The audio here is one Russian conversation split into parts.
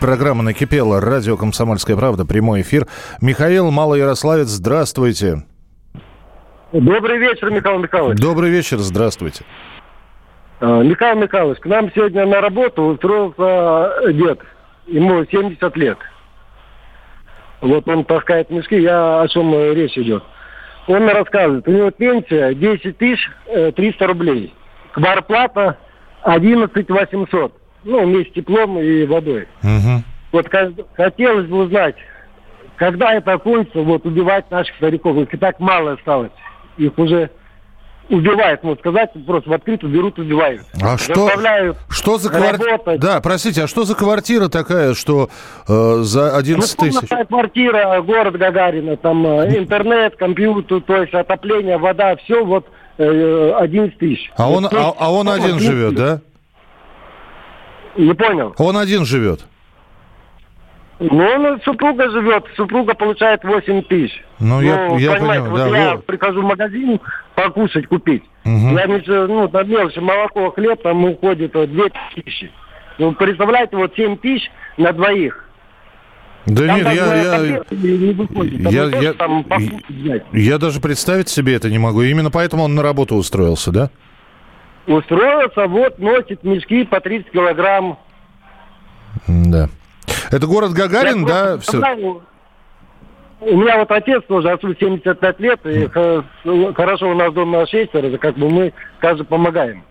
Программа «Накипела». Радио «Комсомольская правда». Прямой эфир. Михаил Малоярославец, здравствуйте. Добрый вечер, Михаил Михайлович. Добрый вечер, здравствуйте. А, Михаил Михайлович, к нам сегодня на работу устроился дед. Ему 70 лет. Вот он таскает мешки, я о чем речь идет. Он рассказывает, у него пенсия 10 тысяч 300 рублей. Кварплата 11 800. Ну, вместе с теплом и водой. Мгм. Вот хотелось бы узнать, когда это кончится, вот убивать наших стариков. Их и так мало осталось. Их уже убивают, можно сказать, просто в открытую берут, убивают. А что, что за квартира? Да, простите, а что за квартира такая, что э, за 11 тысяч? Двухкомнатная квартира, город Гагарина, там э, интернет, компьютер, то есть отопление, вода, все вот э, 11 тысяч. А он, а, а он ну, один 11 живет, да? Не понял. Он один живет. Ну, он супруга живет, супруга получает 8 тысяч. Ну, я- я понимаете, понял, вот да, я вот. прихожу в магазин покушать, купить. Мгм. Я ничего, ну, на мелочи, молоко, хлеб, там уходит вот, 2 тысячи. Ну, представляете, вот 7 тысяч на двоих. Да Там нет, я, я, не выходит. Я- я- взять. я даже представить себе это не могу. Именно поэтому он на работу устроился, да? Устроился, вот, носит мешки по 30 килограмм. Да. Это город Гагарин, Я да? Все. У меня вот отец тоже, отцу 75 лет, и х- ну, хорошо у нас дома шестеро, как бы мы каждый помогаем.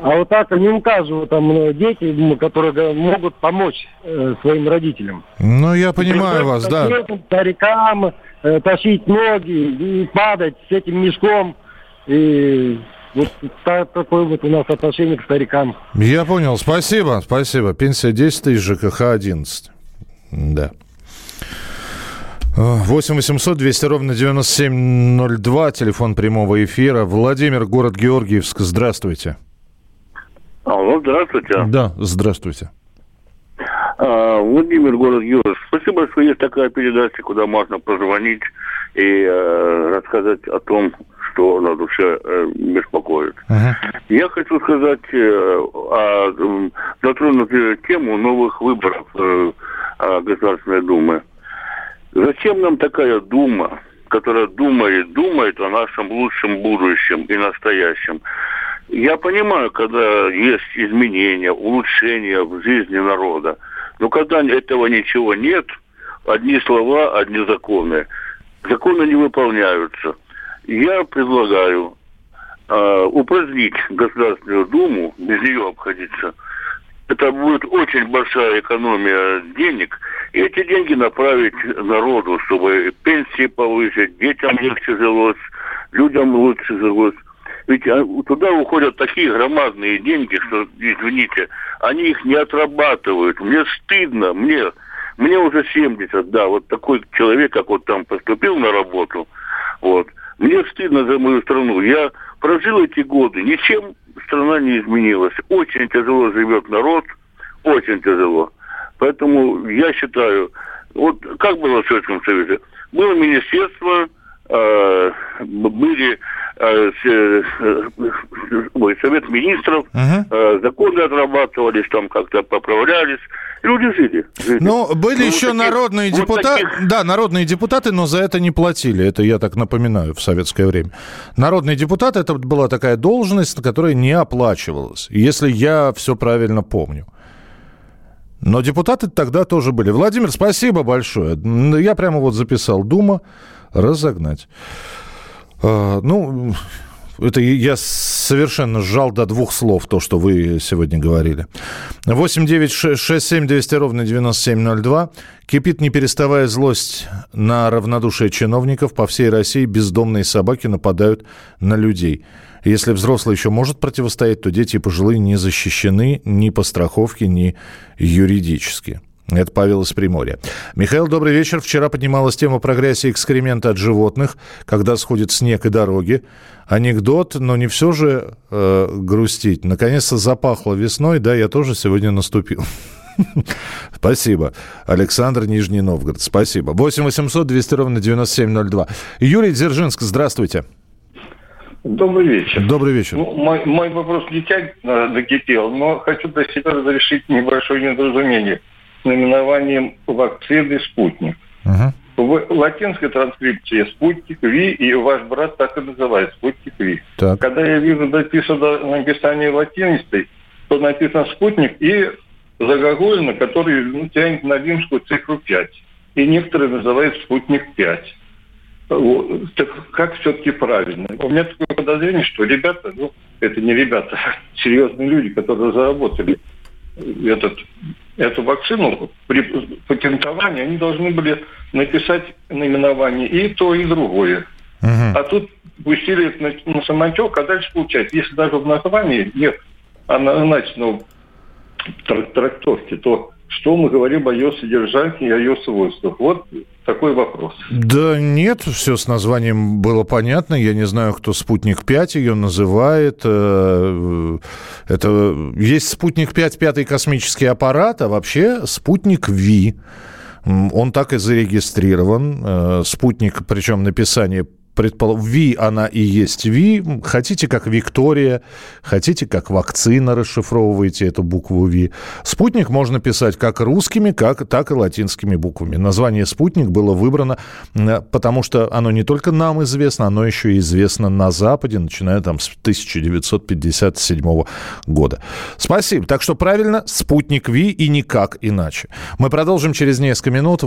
А вот так не у каждого там э, дети, которые могут помочь э, своим родителям. Ну, я понимаю вас, да. Старикам, э, тащить ноги, и падать с этим мешком. И вот та- такое вот у нас отношение к старикам. Я понял. Спасибо, спасибо. Пенсия 10 тысяч, ЖКХ 11. Да. 8 800 200 ровно 9702, телефон прямого эфира. Владимир, город Георгиевск, здравствуйте. Алло, здравствуйте. Да, здравствуйте. А, Владимир, город Юров. Спасибо, что есть такая передача, куда можно позвонить и э, рассказать о том, что на душе э, беспокоит. Ага. Я хочу сказать э, затронуть э, тему новых выборов э, э, Государственной Думы. Зачем нам такая Дума, которая думает, думает о нашем лучшем будущем и настоящем? Я понимаю, когда есть изменения, улучшения в жизни народа, но когда этого ничего нет, одни слова, одни законы, законы не выполняются. Я предлагаю э, упразднить Государственную Думу, без нее обходиться. Это будет очень большая экономия денег, и эти деньги направить народу, чтобы пенсии повысить, детям легче жилось, людям лучше жилось. Ведь а, туда уходят такие громадные деньги, что, извините, они их не отрабатывают. Мне стыдно, мне, мне уже 70, да, вот такой человек, как вот там поступил на работу, вот. Мне стыдно за мою страну. Я прожил эти годы, ничем страна не изменилась. Очень тяжело живет народ, очень тяжело. Поэтому я считаю, вот как было в Советском Союзе? Было министерство, э, были ой, Совет Министров, э, законы отрабатывались, там как-то поправлялись. Люди жили. жили. Ну, были Ну, еще вот таких- народные вот депутаты. таких- Да, народные депутаты, но за это не платили. Это я так напоминаю в советское время. Народные депутаты это была такая должность, которая не оплачивалась. Если я все правильно помню. Но депутаты тогда тоже были. Владимир, спасибо большое. Я прямо вот записал. Дума разогнать. А, Ну, это я совершенно сжал до двух слов то, что вы сегодня говорили. 8 9 6 6 7 200 ровно 9702. Кипит, не переставая злость на равнодушие чиновников. По всей России бездомные собаки нападают на людей. Если взрослый еще может противостоять, то дети и пожилые не защищены ни по страховке, ни юридически. Это Павел из Приморья. Михаил, добрый вечер. Вчера поднималась тема прогрессии экскремента от животных, когда сходит снег и дороги. Анекдот, но не все же э, грустить. Наконец-то запахло весной, да, я тоже сегодня наступил. Спасибо. Александр Нижний Новгород. Спасибо. 8 800 200 ровно 9702. Юрий Дзержинск, здравствуйте. Добрый вечер. Добрый вечер. Ну, мой, мой вопрос не тянет, накипел, но хочу для себя разрешить небольшое недоразумение с наименованием вакцины «Спутник». Угу. В латинской транскрипции «Спутник Ви» и ваш брат так и называет «Спутник Ви». Так. Когда я вижу написано написание латинистой, то написано «Спутник» и загогулина, который ну, тянет на римскую цифру 5. И некоторые называют «Спутник 5». Вот. Так как все-таки правильно? У меня такое подозрение, что ребята, ну, это не ребята, серьезные люди, которые заработали этот, эту вакцину при патентовании, они должны были написать наименование и то, и другое. Uh-huh. А тут пустили это на, на самотек, а дальше получается, если даже в названии нет аналогичного трактовки, то что мы говорим о ее содержании и о ее свойствах? Вот такой вопрос. Да нет, все с названием было понятно. Я не знаю, кто «Спутник-5» ее называет. Э, это есть «Спутник-5», пятый космический аппарат, а вообще «Спутник-Ви». Он так и зарегистрирован. Э, спутник, причем написание предпол... Ви, она и есть Ви. Хотите как Виктория, хотите как вакцина, расшифровываете эту букву Ви. Спутник можно писать как русскими, как, так и латинскими буквами. Название «Спутник» было выбрано, потому что оно не только нам известно, оно еще и известно на Западе, начиная там с 1957 года. Спасибо. Так что правильно, «Спутник Ви» и никак иначе. Мы продолжим через несколько минут.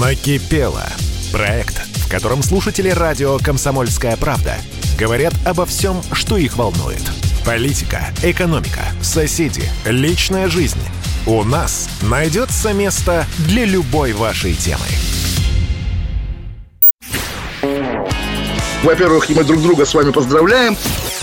Накипело. Проект котором слушатели радио «Комсомольская правда» говорят обо всем, что их волнует. Политика, экономика, соседи, личная жизнь. У нас найдется место для любой вашей темы. Во-первых, мы друг друга с вами поздравляем.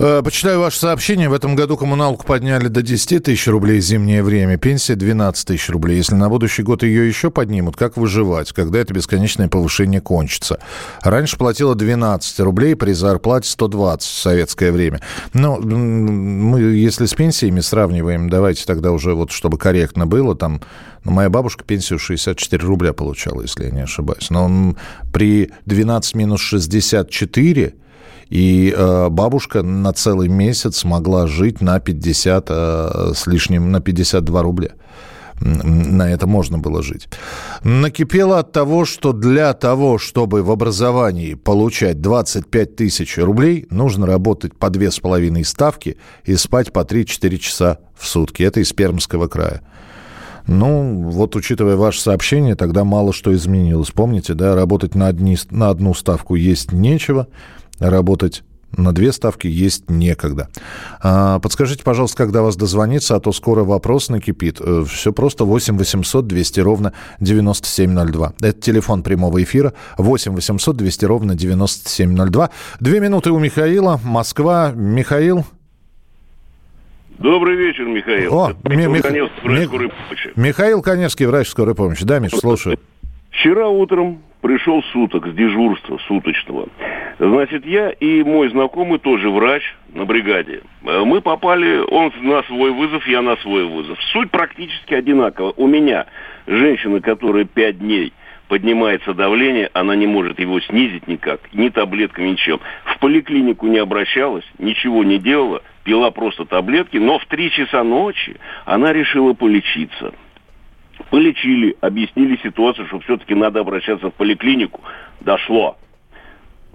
Э, почитаю ваше сообщение. В этом году коммуналку подняли до 10 тысяч рублей зимнее время. Пенсия 12 тысяч рублей. Если на будущий год ее еще поднимут, как выживать, когда это бесконечное повышение кончится? Раньше платила 12 рублей при зарплате 120 в советское время. Но мы, если с пенсиями сравниваем, давайте тогда уже вот, чтобы корректно было, там ну, моя бабушка пенсию 64 рубля получала, если я не ошибаюсь. Но при 12 минус 64 и э, бабушка на целый месяц могла жить на 50 э, с лишним, на 52 рубля. На это можно было жить. Накипело от того, что для того, чтобы в образовании получать 25 тысяч рублей, нужно работать по две с половиной ставки и спать по 3-4 часа в сутки. Это из Пермского края. Ну, вот учитывая ваше сообщение, тогда мало что изменилось. Помните, да, работать на, одни, на одну ставку есть нечего, работать на две ставки есть некогда. А, подскажите, пожалуйста, когда вас дозвониться, а то скоро вопрос накипит. Э, Все просто 8 800 200 ровно 9702. Это телефон прямого эфира 8 800 200 ровно 9702. Две минуты у Михаила. Москва. Михаил. Добрый вечер, Михаил. О, Михаил, Мих... Коневский, врач помощи. Михаил Коневский, врач скорой помощи. Да, Миш, слушаю. Вчера утром пришел суток с дежурства суточного. Значит, я и мой знакомый, тоже врач на бригаде, э, мы попали, он на свой вызов, я на свой вызов. Суть практически одинакова. У меня женщина, которая пять дней поднимается давление, она не может его снизить никак, ни таблетками, ничем. В поликлинику не обращалась, ничего не делала, пила просто таблетки, но в 3 часа ночи она решила полечиться. Полечили, объяснили ситуацию, что все-таки надо обращаться в поликлинику. Дошло.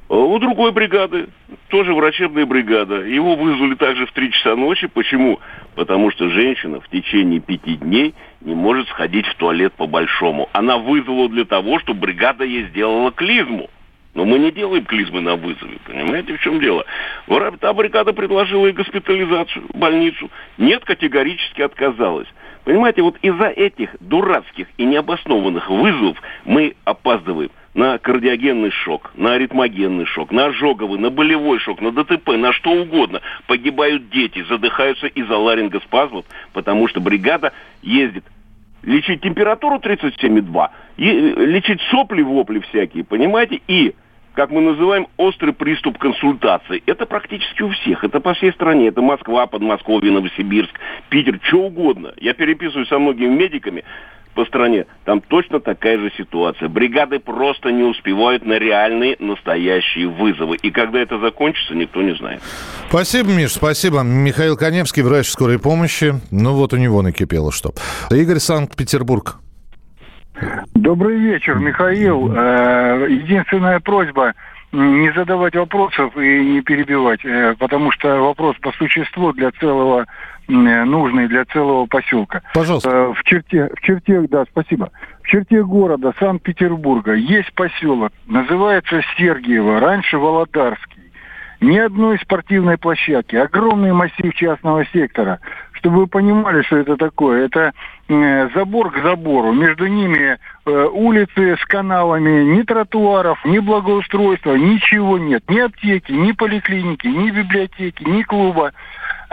У другой бригады, тоже врачебная бригада, его вызвали также в 3 часа ночи. Почему? Потому что женщина в течение пяти дней не может сходить в туалет по-большому. Она вызвала для того, чтобы бригада ей сделала клизму. Но мы не делаем клизмы на вызове, понимаете, в чем дело? Та бригада предложила ей госпитализацию, больницу. Нет, категорически отказалась. Понимаете, вот из-за этих дурацких и необоснованных вызовов мы опаздываем на кардиогенный шок, на аритмогенный шок, на ожоговый, на болевой шок, на ДТП, на что угодно. Погибают дети, задыхаются из-за ларингоспазмов, потому что бригада ездит лечить температуру 37,2, лечить сопли-вопли всякие, понимаете, и как мы называем, острый приступ консультации. Это практически у всех. Это по всей стране. Это Москва, Подмосковье, Новосибирск, Питер, что угодно. Я переписываюсь со многими медиками по стране. Там точно такая же ситуация. Бригады просто не успевают на реальные, настоящие вызовы. И когда это закончится, никто не знает. Спасибо, Миш, спасибо. Михаил Коневский, врач скорой помощи. Ну вот у него накипело что. Игорь Санкт-Петербург. Добрый вечер, Михаил. Э, единственная просьба не задавать вопросов и не перебивать, э, потому что вопрос по существу для целого нужный для целого поселка. Пожалуйста. Э, в черте, в черте, да, спасибо. В черте города Санкт-Петербурга есть поселок, называется Сергиево, раньше Володарский. Ни одной спортивной площадки, огромный массив частного сектора чтобы вы понимали, что это такое. Это э, забор к забору. Между ними э, улицы с каналами, ни тротуаров, ни благоустройства, ничего нет. Ни аптеки, ни поликлиники, ни библиотеки, ни клуба.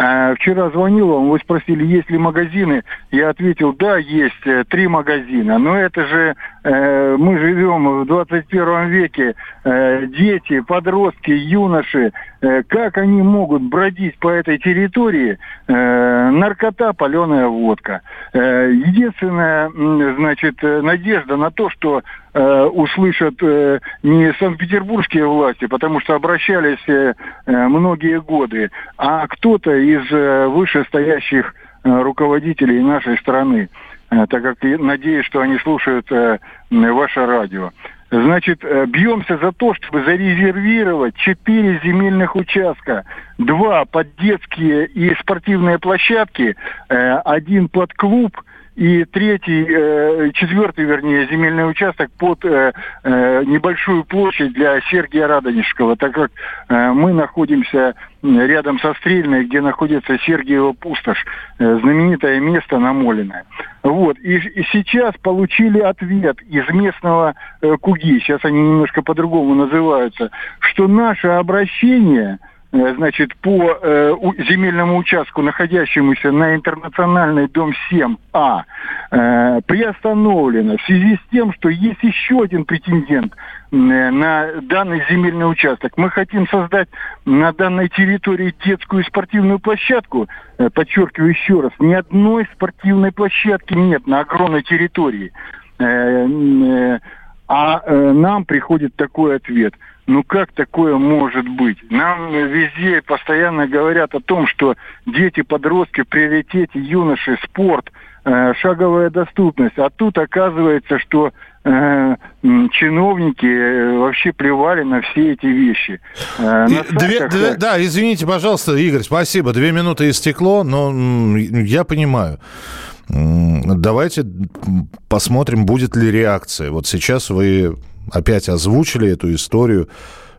А, вчера звонил вам, вы спросили, есть ли магазины. Я ответил, да, есть э, три магазина. Но это же э, мы живем в 21 веке. Э, дети, подростки, юноши, как они могут бродить по этой территории? Э, наркота, паленая водка. Э, единственная, значит, э, надежда на то, что э, услышат э, не санкт-петербургские власти, потому что обращались э, э, многие годы, а кто-то из э, вышестоящих э, руководителей нашей страны, э, так как надеюсь, что они слушают э, ваше радио. Значит, э, бьемся за то, чтобы зарезервировать четыре земельных участка. Два под детские и спортивные площадки, э, один под клуб – и третий, э, четвертый, вернее, земельный участок под э, э, небольшую площадь для Сергия Радонежского, так как э, мы находимся рядом со Стрельной, где находится Сергиева пустошь, э, знаменитое место намоленное. Вот. И, и сейчас получили ответ из местного э, КУГИ, сейчас они немножко по-другому называются, что наше обращение – значит, по э, земельному участку, находящемуся на интернациональной дом 7А, э, приостановлено в связи с тем, что есть еще один претендент э, на данный земельный участок. Мы хотим создать на данной территории детскую спортивную площадку. Э, подчеркиваю еще раз, ни одной спортивной площадки нет на огромной территории. Э, э, а э, нам приходит такой ответ – ну как такое может быть? Нам везде постоянно говорят о том, что дети, подростки приоритете, юноши, спорт, э, шаговая доступность. А тут оказывается, что э, чиновники э, вообще плевали на все эти вещи. Э, две, две, да, извините, пожалуйста, Игорь, спасибо. Две минуты истекло, но я понимаю. Давайте посмотрим, будет ли реакция. Вот сейчас вы опять озвучили эту историю,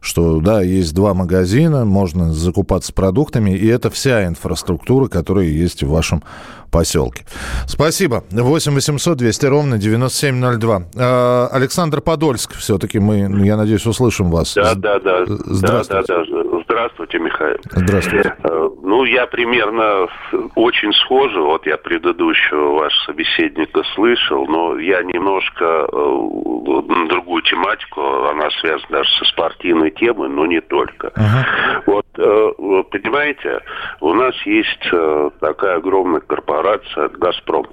что, да, есть два магазина, можно закупаться продуктами, и это вся инфраструктура, которая есть в вашем поселке. Спасибо. 8 800 200 ровно 9702. А, Александр Подольск, все-таки мы, я надеюсь, услышим вас. Да, да, да. Здравствуйте. Да, да, да. Здравствуйте, Михаил. Здравствуйте. Э, ну, я примерно очень схожу. Вот я предыдущего вашего собеседника слышал, но я немножко э, другую тематику, она связана даже со спортивной темой, но не только. Uh-huh. Вот, э, понимаете, у нас есть такая огромная корпорация «Газпром».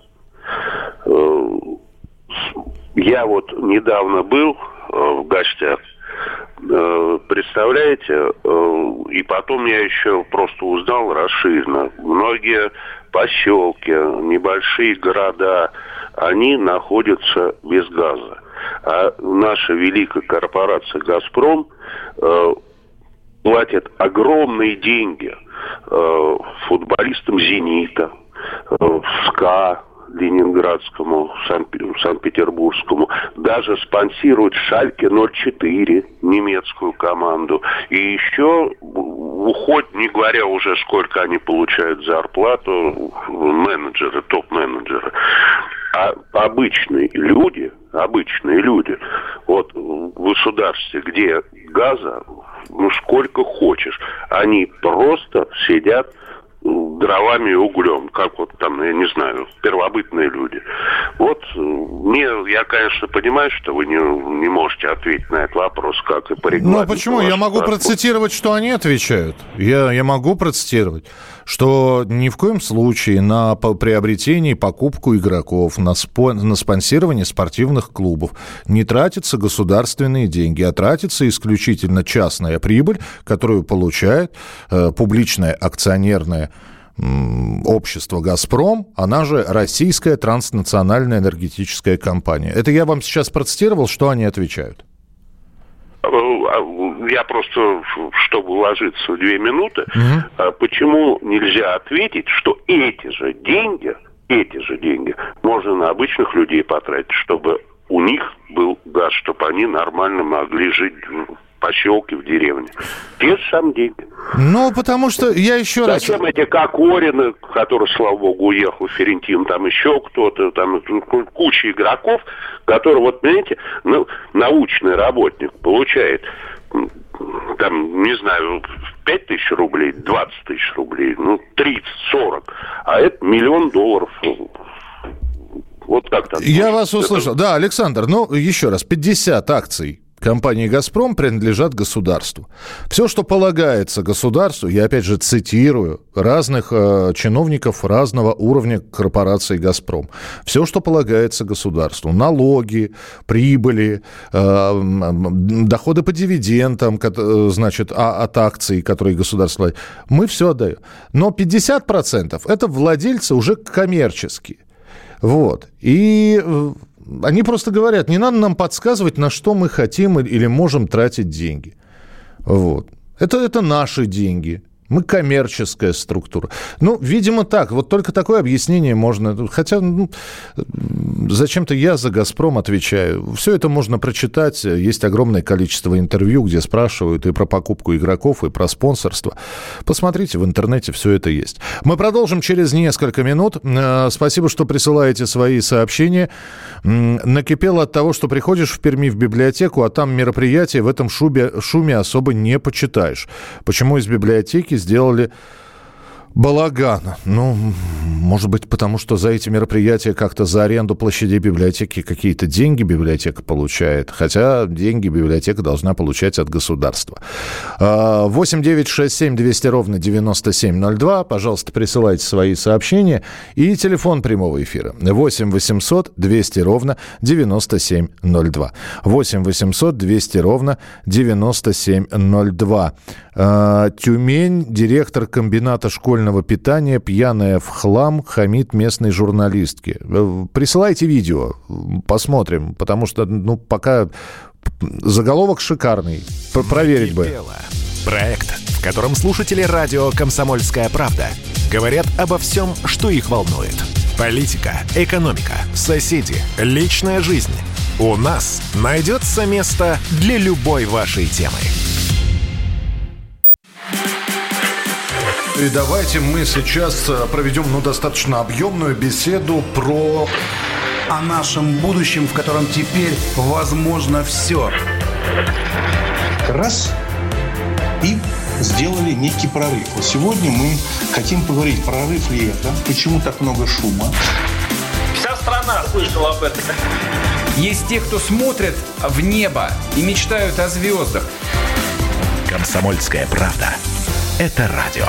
я вот недавно был в гостях, представляете, э, и потом я еще просто узнал расширенно. Многие поселки, небольшие города, они находятся без газа. А наша великая корпорация «Газпром» э, платит огромные деньги э, футболистам «Зенита», э, «СКА», Ленинградскому, Санкт-Петербургскому, даже спонсирует Шальке 04, немецкую команду. И еще уходит, не говоря уже, сколько они получают зарплату, менеджеры, топ-менеджеры. А обычные люди, обычные люди, вот в государстве, где газа, ну сколько хочешь, они просто сидят дровами и углем, как вот там, я не знаю, первобытные люди. Вот мне, я, конечно, понимаю, что вы не, не можете ответить на этот вопрос, как и по Ну, а почему? Я могу процитировать, что они отвечают. Я, я могу процитировать, что ни в коем случае на приобретение и покупку игроков, на, спо, на спонсирование спортивных клубов не тратятся государственные деньги, а тратится исключительно частная прибыль, которую получает э, публичная акционерная общество «Газпром», она же Российская транснациональная энергетическая компания. Это я вам сейчас процитировал, что они отвечают? Э, а, я просто, чтобы уложиться в две минуты, угу. почему нельзя ответить, что эти же деньги, эти же деньги можно на обычных людей потратить, чтобы у них был газ, чтобы они нормально могли жить поселке, в деревне. Те же самые деньги. Ну, потому что я еще Зачем раз... Зачем эти Кокорины, который, слава богу, уехал, Ферентин, там еще кто-то, там куча игроков, которые, вот, понимаете, ну, научный работник получает там, не знаю, 5 тысяч рублей, 20 тысяч рублей, ну, 30, 40, а это миллион долларов вот так то Я вас услышал. Это... Да, Александр, ну, еще раз, 50 акций компании «Газпром» принадлежат государству. Все, что полагается государству, я опять же цитирую разных э, чиновников разного уровня корпорации «Газпром», все, что полагается государству, налоги, прибыли, э, доходы по дивидендам, э, значит, а, от акций, которые государство мы все отдаем. Но 50% это владельцы уже коммерческие. Вот. И э, они просто говорят, не надо нам подсказывать, на что мы хотим или можем тратить деньги. Вот. Это, это наши деньги. Мы коммерческая структура. Ну, видимо, так. Вот только такое объяснение можно... Хотя, ну, зачем-то я за «Газпром» отвечаю. Все это можно прочитать. Есть огромное количество интервью, где спрашивают и про покупку игроков, и про спонсорство. Посмотрите, в интернете все это есть. Мы продолжим через несколько минут. Э, спасибо, что присылаете свои сообщения. Накипело от того, что приходишь в Перми в библиотеку, а там мероприятие в этом шубе, шуме особо не почитаешь. Почему из библиотеки сделали балаган. Ну, может быть, потому что за эти мероприятия как-то за аренду площадей библиотеки какие-то деньги библиотека получает. Хотя деньги библиотека должна получать от государства. 8 9 6 7 200 ровно 9702. Пожалуйста, присылайте свои сообщения. И телефон прямого эфира 8 800 200 ровно 9702. 8 800 200 ровно 9702. А, Тюмень, директор комбината школьного питания, пьяная в хлам, хамит местной журналистке. Э, присылайте видео, посмотрим, потому что, ну, пока заголовок шикарный. Проверить бы. Проект, в котором слушатели радио «Комсомольская правда» говорят обо всем, что их волнует. Политика, экономика, соседи, личная жизнь. У нас найдется место для любой вашей темы. И давайте мы сейчас э, проведем ну, достаточно объемную беседу про... О нашем будущем, в котором теперь возможно все. Раз и сделали некий прорыв. Вот сегодня мы хотим поговорить, прорыв ли это, почему так много шума. Вся страна слышала об этом. Есть те, кто смотрят в небо и мечтают о звездах. Комсомольская правда. Это радио.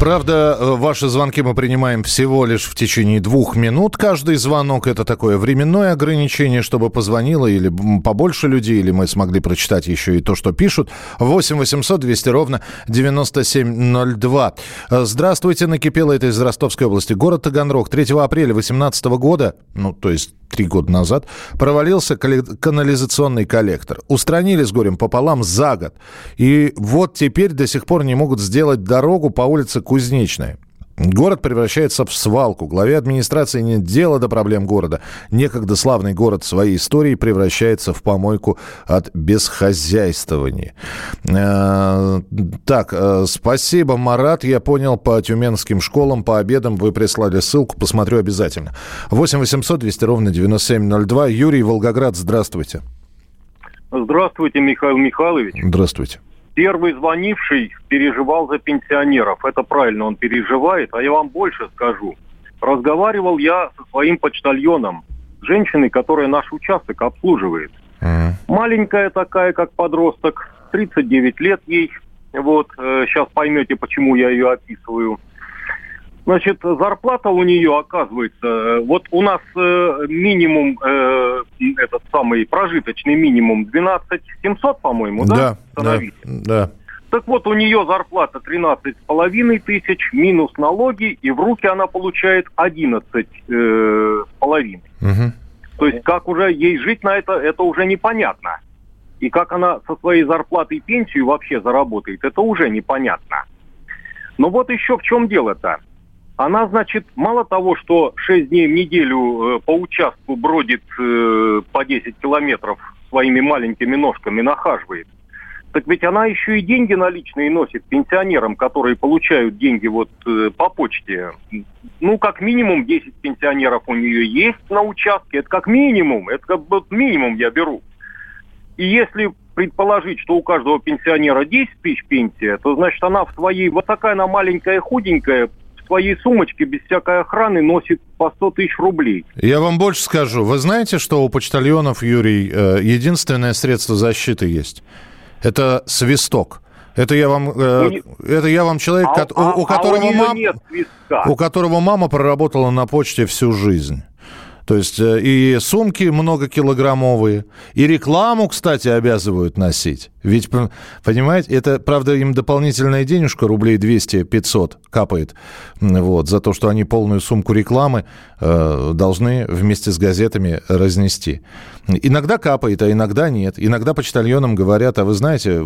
Правда, э, ваши звонки мы принимаем всего лишь в течение двух минут. Каждый звонок это такое временное ограничение, чтобы позвонило или побольше людей, или мы смогли прочитать еще и то, что пишут. 8 800 200 ровно 9702. Э, здравствуйте, накипело это из Ростовской области. Город Таганрог. 3 апреля 2018 года, ну, то есть три года назад, провалился канализационный коллектор. Устранили с горем пополам за год. И вот теперь до сих пор не могут сделать дорогу по улице Кузнечная. Город превращается в свалку. Главе администрации нет дела до проблем города. Некогда славный город своей историей превращается в помойку от бесхозяйствования. Э, так, э, спасибо, Марат. Я понял, по тюменским школам, по обедам вы прислали ссылку. Посмотрю обязательно. 8 800 200 ровно 9702. Юрий Волгоград, здравствуйте. Здравствуйте, Михаил Михайлович. Здравствуйте первый звонивший переживал за пенсионеров. Это правильно, он переживает. А я вам больше скажу. Разговаривал я со своим почтальоном, женщиной, которая наш участок обслуживает. Mm. Маленькая такая, как подросток, 39 лет ей. Вот, э, сейчас поймете, почему я ее описываю. Значит, зарплата у нее, оказывается, э, вот у нас э, минимум, э, этот самый прожиточный минимум 12 700, по-моему, да? Да, да, да. Так вот, у нее зарплата 13 с половиной тысяч, минус налоги, и в руки она получает 11 э, с половиной. Угу. То есть, как уже ей жить на это, это уже непонятно. И как она со своей зарплатой пенсию вообще заработает, это уже непонятно. Но вот еще в чем дело-то она, значит, мало того, что 6 дней в неделю э, по участку бродит э, по 10 километров своими маленькими ножками, нахаживает, так ведь она еще и деньги наличные носит пенсионерам, которые получают деньги вот э, по почте. Ну, как минимум 10 пенсионеров у нее есть на участке. Это как минимум. Это как бы минимум я беру. И если предположить, что у каждого пенсионера 10 тысяч пенсия, то значит она в своей, вот такая она маленькая, худенькая, своей сумочке без всякой охраны носит по 100 тысяч рублей. Я вам больше скажу. Вы знаете, что у почтальонов, Юрий, э, единственное средство защиты есть? Это свисток. Это я вам, э, не... это я вам человек, а, у, у, а, которого а у, мам... у которого мама проработала на почте всю жизнь. То есть э, и сумки многокилограммовые, и рекламу, кстати, обязывают носить. Ведь, понимаете, это, правда, им дополнительная денежка, рублей 200-500 капает, вот, за то, что они полную сумку рекламы э, должны вместе с газетами разнести. Иногда капает, а иногда нет. Иногда почтальонам говорят, а вы знаете,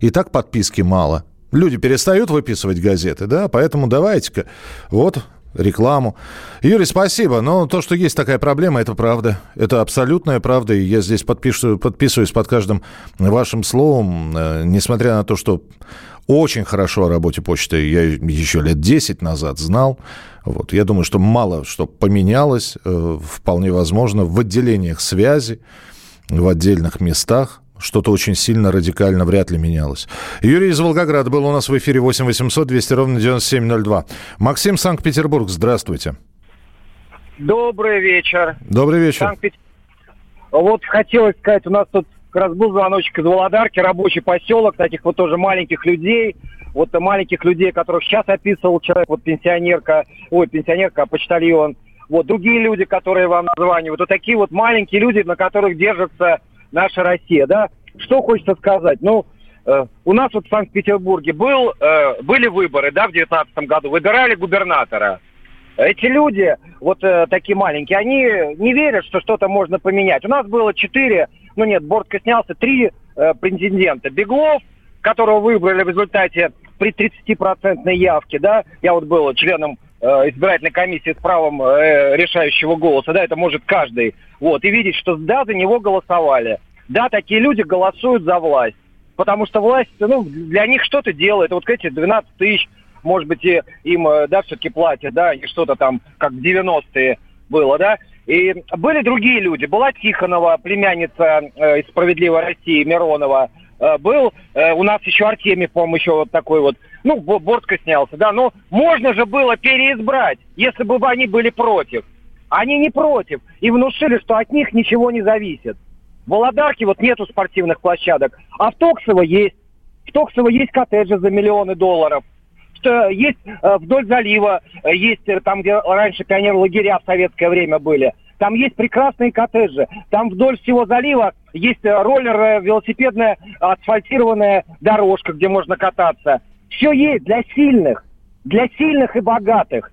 и так подписки мало. Люди перестают выписывать газеты, да, поэтому давайте-ка, вот, рекламу. Юрий, спасибо. Но то, что есть такая проблема, это правда. Это абсолютная правда. И я здесь подпишу, подписываюсь под каждым вашим словом. Э, несмотря на то, что очень хорошо о работе почты я еще лет 10 назад знал. Вот. Я думаю, что мало что поменялось. Э, вполне возможно в отделениях связи, в отдельных местах что-то очень сильно, радикально вряд ли менялось. Юрий из Волгограда был у нас в эфире 8 800 200 ровно 9702. Максим, Санкт-Петербург, здравствуйте. Добрый вечер. Добрый вечер. Санкт вот хотелось сказать, у нас тут как раз был звоночек из Володарки, рабочий поселок, таких вот тоже маленьких людей, вот маленьких людей, которых сейчас описывал человек, вот пенсионерка, ой, пенсионерка, а почтальон, вот другие люди, которые вам названивают, вот такие вот маленькие люди, на которых держится наша Россия, да. Что хочется сказать? Ну, э, у нас вот в Санкт-Петербурге был, э, были выборы, да, в 2019 году, выбирали губернатора. Эти люди, вот э, такие маленькие, они не верят, что что-то можно поменять. У нас было четыре, ну нет, Бортко снялся, три э, претендента. Беглов, которого выбрали в результате при 30% явке, да, я вот был членом э, избирательной комиссии с правом э, решающего голоса, да, это может каждый, вот, и видеть, что да, за него голосовали. Да, такие люди голосуют за власть, потому что власть, ну, для них что-то делает. Вот эти 12 тысяч, может быть, и им, э, да, все-таки платят, да, и что-то там, как в 90-е было, да. И были другие люди. Была Тихонова, племянница э, из «Справедливой России» Миронова, э, был, э, у нас еще Артемий, по-моему, еще вот такой вот, ну, Бортко снялся, да, но можно же было переизбрать, если бы они были против. Они не против. И внушили, что от них ничего не зависит. В Володарке вот нету спортивных площадок, а в Токсово есть. В Токсово есть коттеджи за миллионы долларов. Есть э, вдоль залива, э, есть э, там, где раньше пионер-лагеря в советское время были. Там есть прекрасные коттеджи. Там вдоль всего залива есть роллер, велосипедная асфальтированная дорожка, где можно кататься. Все есть для сильных, для сильных и богатых.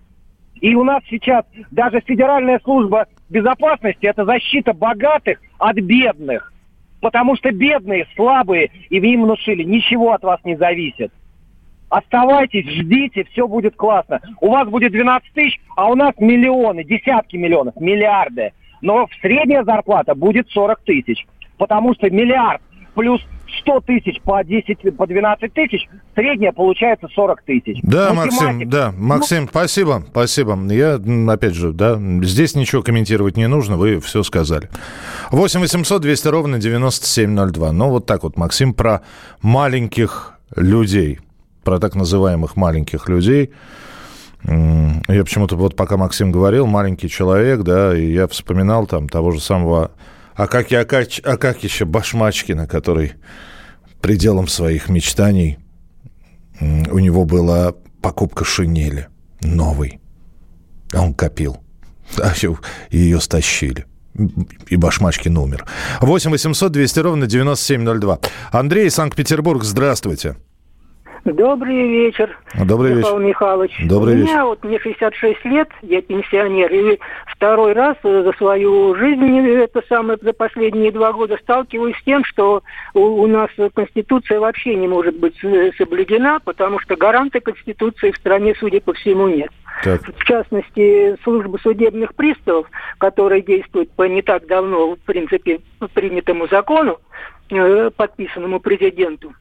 И у нас сейчас даже Федеральная служба безопасности – это защита богатых от бедных. Потому что бедные, слабые, и им внушили, ничего от вас не зависит. Оставайтесь, ждите, все будет классно. У вас будет 12 тысяч, а у нас миллионы, десятки миллионов, миллиарды. Но средняя зарплата будет 40 тысяч. Потому что миллиард плюс 100 тысяч по 10, по 12 тысяч, средняя получается 40 тысяч. Да, Максим, да, Максим, ну... спасибо, спасибо. Я, опять же, да, здесь ничего комментировать не нужно, вы все сказали. 8 800 200 ровно 9702. Ну, вот так вот, Максим, про маленьких людей, про так называемых маленьких людей. Я почему-то вот пока Максим говорил, маленький человек, да, и я вспоминал там того же самого Акаки Акач, Акакича Башмачкина, который пределом своих мечтаний у него была покупка шинели новой. А он копил. А ее стащили. И Башмачкин умер. 8 800 200 ровно 9702. Андрей, Санкт-Петербург, здравствуйте. Добрый вечер, Добрый Михаил вечер. Михайлович. Добрый У вечер. меня вот мне 66 лет, я пенсионер, и второй раз за свою жизнь, это самое, за последние два года сталкиваюсь с тем, что у, у нас Конституция вообще не может быть соблюдена, потому что гаранта Конституции в стране, судя по всему, нет. Так. В частности, служба судебных приставов, которая действует по не так давно, в принципе, принятому закону, э, подписанному президенту,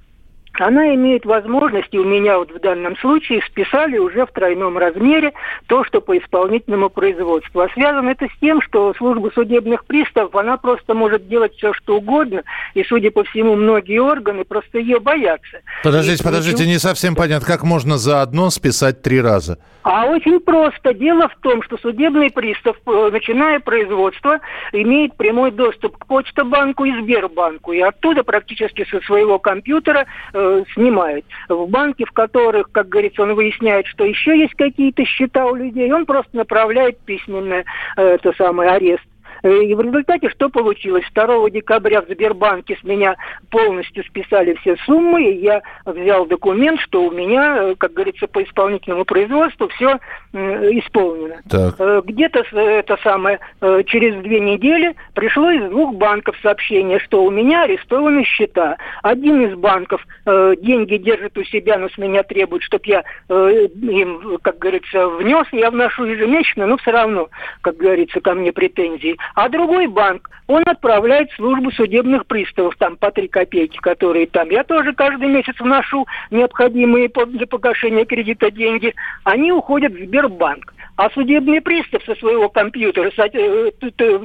она имеет возможность, и у меня вот в данном случае списали уже в тройном размере то, что по исполнительному производству. А связано это с тем, что служба судебных приставов, она просто может делать все, что угодно, и, судя по всему, многие органы просто ее боятся. Подождите, и, подождите, не совсем понятно, как можно за одно списать три раза? А очень просто. Дело в том, что судебный пристав, э, начиная производство, имеет прямой доступ к Почтобанку и Сбербанку, и оттуда практически со своего компьютера э, снимает. В банке, в которых, как говорится, он выясняет, что еще есть какие-то счета у людей, он просто направляет письменный э, это самый арест. Э, и в результате что получилось? 2 декабря в Сбербанке с меня полностью списали все суммы, и я взял документ, что у меня, э, как говорится, по исполнительному производству все исполнено. Так. Э, где-то это самое, через две недели пришло из двух банков сообщение, что у меня арестованы счета. Один из банков деньги держит у себя, но с меня требует, чтобы я им, как говорится, внес, я вношу ежемесячно, но все равно, как говорится, ко мне претензии. А другой банк, он отправляет службу судебных приставов, там по три копейки, которые там. Я тоже каждый месяц вношу необходимые для погашения кредита деньги. Они уходят в Сбербанк. А судебный пристав со своего компьютера э,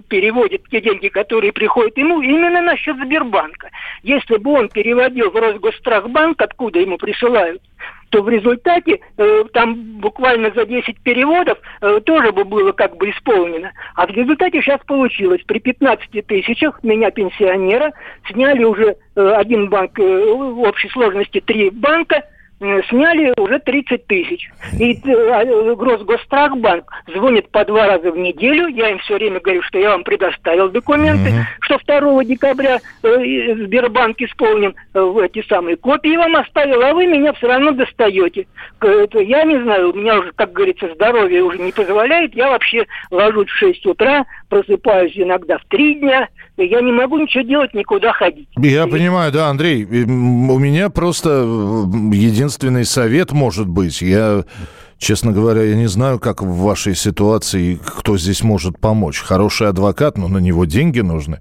переводит те деньги, которые приходят ему, именно на счет Сбербанка. Если бы он переводил в Росгосстрахбанк, откуда ему присылают, то в результате э, там буквально за 10 переводов э, тоже бы было как бы исполнено. А в результате сейчас получилось, при 15 тысячах меня пенсионера сняли уже один банк, в общей сложности три банка, сняли уже 30 тысяч. И э, Гросгострахбанк звонит по два раза в неделю. Я им все время говорю, что я вам предоставил документы, mm-hmm. что 2 декабря э, Сбербанк исполнен э, эти самые копии вам оставил, а вы меня все равно достаете. Я не знаю, у меня уже, как говорится, здоровье уже не позволяет. Я вообще ложусь в 6 утра, просыпаюсь иногда в 3 дня. Я не могу ничего делать, никуда ходить. Я и... понимаю, да, Андрей. У меня просто единственное единственный совет может быть. Я, честно говоря, я не знаю, как в вашей ситуации, кто здесь может помочь. Хороший адвокат, но на него деньги нужны.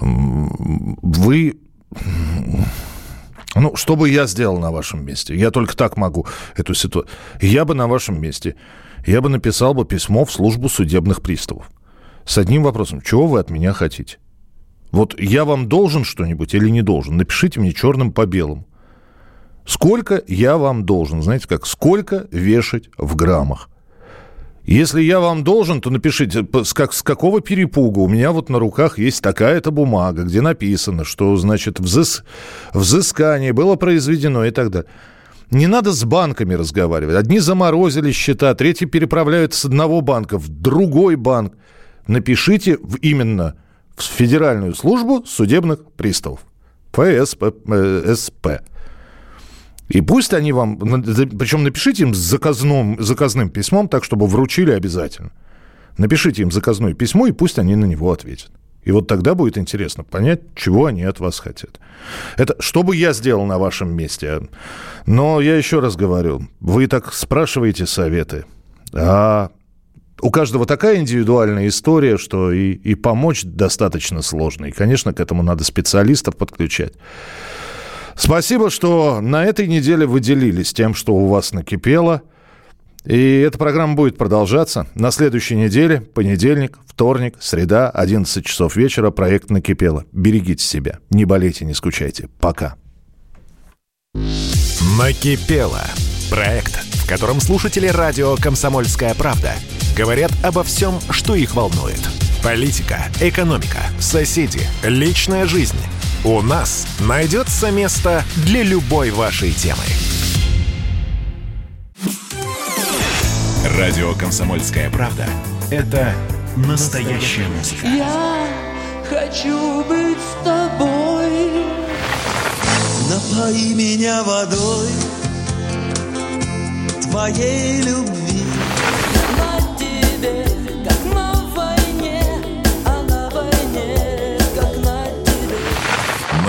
Вы... Ну, что бы я сделал на вашем месте? Я только так могу эту ситуацию. Я бы на вашем месте, я бы написал бы письмо в службу судебных приставов с одним вопросом. Чего вы от меня хотите? Вот я вам должен что-нибудь или не должен? Напишите мне черным по белому. Сколько я вам должен? Знаете как? Сколько вешать в граммах? Если я вам должен, то напишите, с, как, с какого перепуга. У меня вот на руках есть такая-то бумага, где написано, что, значит, взыс, взыскание было произведено и так далее. Не надо с банками разговаривать. Одни заморозили счета, третьи переправляют с одного банка в другой банк. Напишите в, именно в Федеральную службу судебных приставов. ФСП. И пусть они вам, причем напишите им заказным, заказным письмом, так, чтобы вручили обязательно. Напишите им заказное письмо, и пусть они на него ответят. И вот тогда будет интересно понять, чего они от вас хотят. Это что бы я сделал на вашем месте? Но я еще раз говорю, вы так спрашиваете советы, а у каждого такая индивидуальная история, что и, и помочь достаточно сложно. И, конечно, к этому надо специалистов подключать. Спасибо, что на этой неделе вы делились тем, что у вас накипело. И эта программа будет продолжаться. На следующей неделе, понедельник, вторник, среда, 11 часов вечера, проект «Накипело». Берегите себя, не болейте, не скучайте. Пока. «Накипело» – проект, в котором слушатели радио «Комсомольская правда» говорят обо всем, что их волнует. Политика, экономика, соседи, личная жизнь – у нас найдется место для любой вашей темы. Радио «Комсомольская правда» — это настоящая музыка. Я хочу быть с тобой. Напои меня водой твоей любви.